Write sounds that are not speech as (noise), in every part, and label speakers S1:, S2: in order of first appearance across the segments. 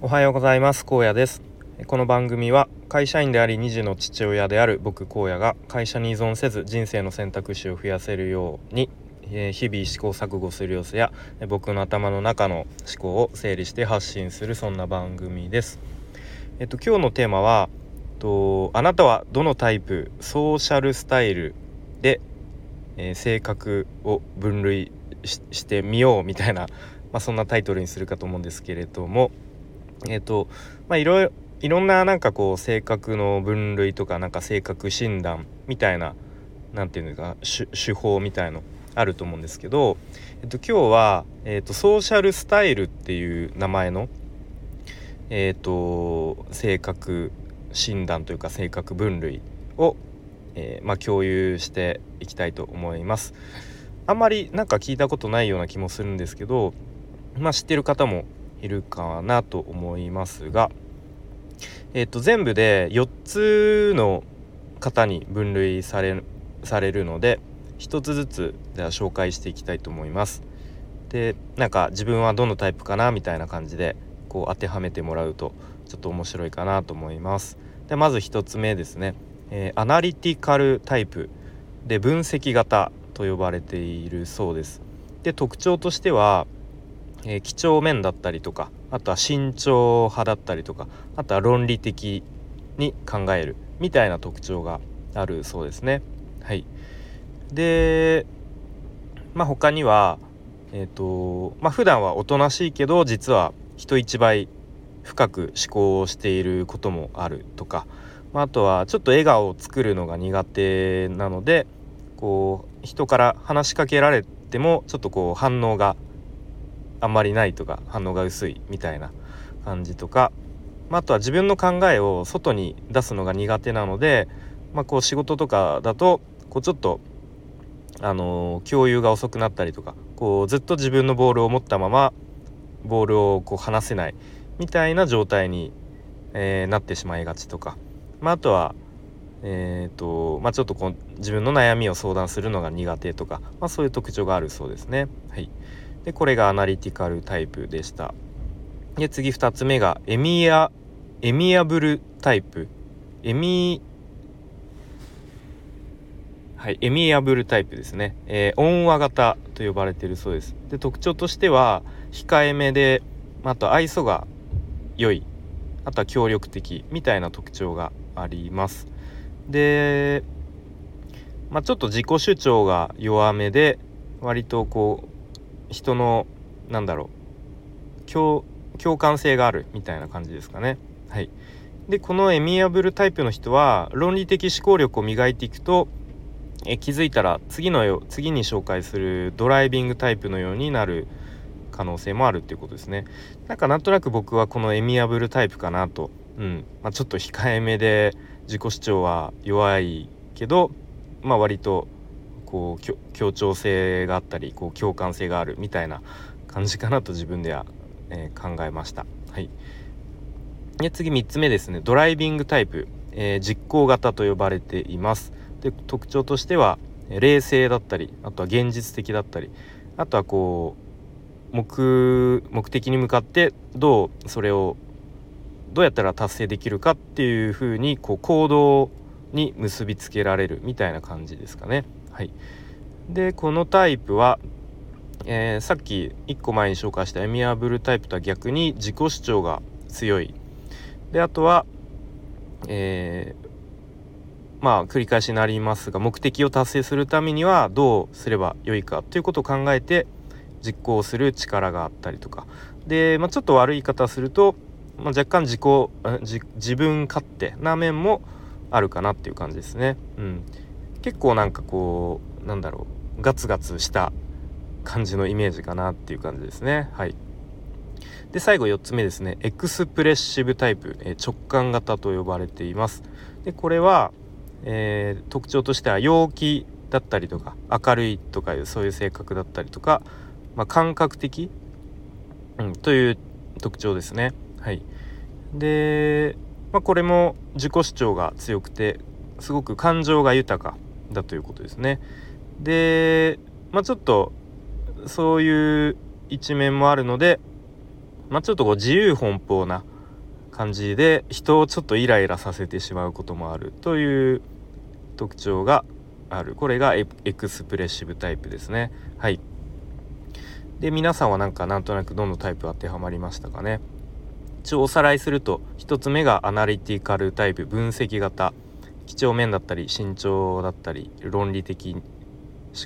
S1: おはようございます。高野です。この番組は会社員であり2児の父親である僕荒野が会社に依存せず人生の選択肢を増やせるように日々試行錯誤する様子や僕の頭の中の思考を整理して発信するそんな番組です。えっと今日のテーマはとあなたはどのタイプソーシャルスタイルで、えー、性格を分類してみようみたいな、まあ、そんなタイトルにするかと思うんですけれどもえっ、ー、とまあいろいろいろんななんかこう性格の分類とかなんか性格診断みたいな何て言うのか手法みたいのあると思うんですけど、えっと、今日は、えっと、ソーシャルスタイルっていう名前の、えっと、性格診断というか性格分類を、えー、まあ、共有していきたいと思います。あんまりなんか聞いたことないような気もするんですけど、まあ、知ってる方もいるかなと思いますが、えっと、全部で4つの方に分類されされるので1つずつでは紹介していきたいと思います。でなんか自分はどのタイプかなみたいな感じでこう当てはめてもらうとちょっと面白いかなと思います。でまず1つ目ですね、えー、アナリティカルタイプで分析型と呼ばれているそうです。で特徴としてはえー、几帳面だったりとかあとは慎重派だったりとかあとは論理的に考えるみたいな特徴があるそうですね。はい、でまあ他にはえっ、ー、とまあ普段はおとなしいけど実は人一倍深く思考をしていることもあるとか、まあ、あとはちょっと笑顔を作るのが苦手なのでこう人から話しかけられてもちょっとこう反応があんまりないとか反応が薄いみたいな感じとか、まあ、あとは自分の考えを外に出すのが苦手なので、まあ、こう仕事とかだとこうちょっとあの、共有が遅くなったりとかこうずっと自分のボールを持ったままボールをこう離せないみたいな状態に、えー、なってしまいがちとか、まあ、あとはえーとまあ、ちょっとこう自分の悩みを相談するのが苦手とか、まあ、そういう特徴があるそうですね。はい、でこれがアナリティカルタイプでした。で次2つ目がエミアエミアブルタイプ。エミはいエミアブルタイプですね、えー、温和型と呼ばれているそうです。で特徴としては控えめであと愛想が良い。あとは協力的。みたいな特徴があります。でまあ、ちょっと自己主張が弱めで割とこう人のなんだろう共感性があるみたいな感じですかね。はい、でこのエミアブルタイプの人は論理的思考力を磨いていくとえ気づいたら次のよ次に紹介するドライビングタイプのようになる可能性もあるっていうことですね。なんかなんとなく僕はこのエミアブルタイプかなと、うんまあ、ちょっと控えめで自己主張は弱いけど、まあ、割とこう協調性があったりこう共感性があるみたいな感じかなと自分では、えー、考えました。はい、で次3つ目ですねドライビングタイプ、えー、実行型と呼ばれています。で特徴としては冷静だったりあとは現実的だったりあとはこう目的に向かってどうそれをどうやったら達成できるかっていうふうにこう行動に結びつけられるみたいな感じですかね。はい、でこのタイプは、えー、さっき1個前に紹介したエミアブルタイプとは逆に自己主張が強い。であとは、えー、まあ繰り返しになりますが目的を達成するためにはどうすればよいかということを考えて実行する力があったりとか。で、まあ、ちょっと悪い言い方すると、まあ、若干自己自分勝手な面もあるかなっていう感じですね。うん。結構なんかこうなんだろうガツガツした感じのイメージかなっていう感じですね。はい。で最後4つ目ですね。エクスプレッシブタイプ、えー、直感型と呼ばれています。でこれは、えー、特徴としては陽気だったりとか明るいとかいうそういう性格だったりとか、まあ、感覚的、うん、という特徴ですね。はい。で、まあ、これも自己主張が強くてすごく感情が豊かだということですね。で、まあ、ちょっとそういう一面もあるのでまあ、ちょっとこう自由奔放な感じで人をちょっとイライラさせてしまうこともあるという特徴がある。これがエクスプレッシブタイプですね。はい。で皆さんはなんかなんとなくどのタイプ当てはまりましたかね？一応おさらいすると1つ目がアナリティカルタイプ分析型。几帳面だったり慎重だったり論理的思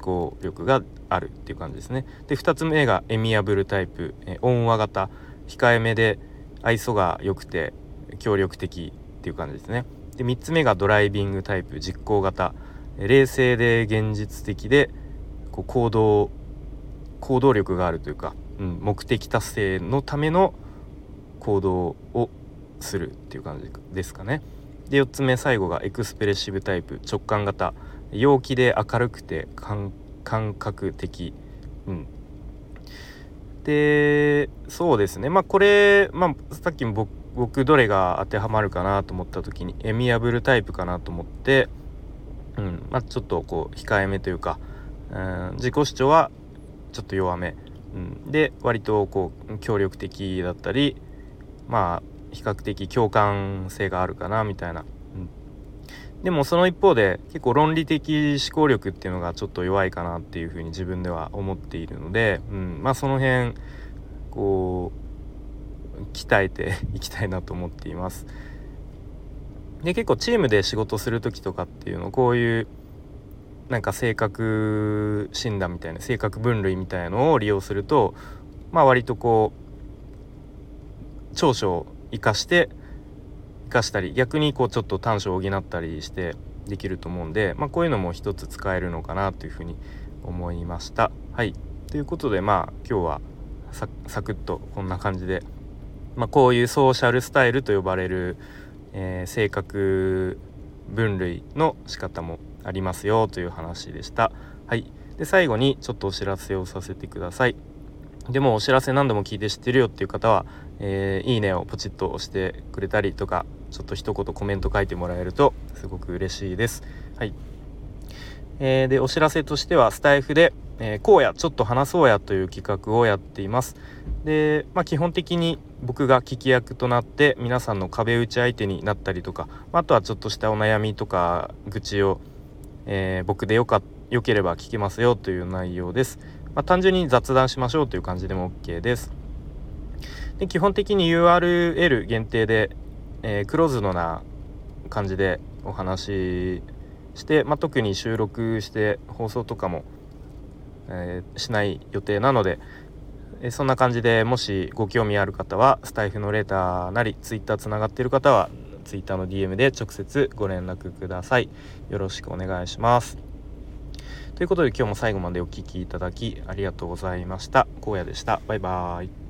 S1: 考力があるっていう感じですね。で2つ目がエミアブルタイプ、え温和型。控えめで愛想が良くて協力的っていう感じですね。で3つ目がドライビングタイプ。実行型。冷静で現実的でこう行動行動力があるというか、うん、目的達成のための行動をするっていう感じですかね。で4つ目最後がエクスプレッシブタイプ。直感型。陽気で明るくて感覚的、うん、でそうですね。まあこれ、まあ、さっきも僕僕どれが当てはまるかなと思った時にエミアブルタイプかなと思って、うん。まあ、ちょっとこう控えめというか、うん、自己主張はちょっと弱め、うん、で割とこう協力的だったりまあ比較的共感性があるかなみたいな、うん、でもその一方で結構論理的思考力っていうのがちょっと弱いかなっていうふうに自分では思っているので、うん、まあその辺こう鍛えて (laughs) いきたいなと思っています。で結構チームで仕事する時とかっていうのこういうなんか性格診断みたいな性格分類みたいのを利用するとまあ割とこう長所を生かして生かしたり逆にこうちょっと短所を補ったりしてできると思うんで、まあ、こういうのも一つ使えるのかなというふうに思いました。はいということでまあ今日はサクッとこんな感じで、まあ、こういうソーシャルスタイルと呼ばれる、えー、性格分類の仕方もありますよという話でした。はい、で最後にちょっとお知らせをさせてください。でもお知らせ何度も聞いて知ってるよっていう方は、えー、いいねをポチッと押してくれたりとかちょっと一言コメント書いてもらえるとすごく嬉しいです。はい、えー、でお知らせとしてはスタイフで「えー、こうやちょっと話そうや」という企画をやっています。で、まあ、基本的に僕が聞き役となって皆さんの壁打ち相手になったりとかあとはちょっとしたお悩みとか愚痴をえー、僕でよかよければ聞けますよという内容です。まあ、単純に雑談しましょうという感じでも OK です。で基本的に URL 限定で、えー、クローズドな感じでお話しして、まあ、特に収録して放送とかも、えー、しない予定なので、えー、そんな感じでもしご興味ある方はスタイフのレーターなり Twitter つながっている方は Twitter の DM で直接ご連絡くださいよろしくお願いしますということで今日も最後までお聴きいただきありがとうございました。荒野でした。バイバーイ。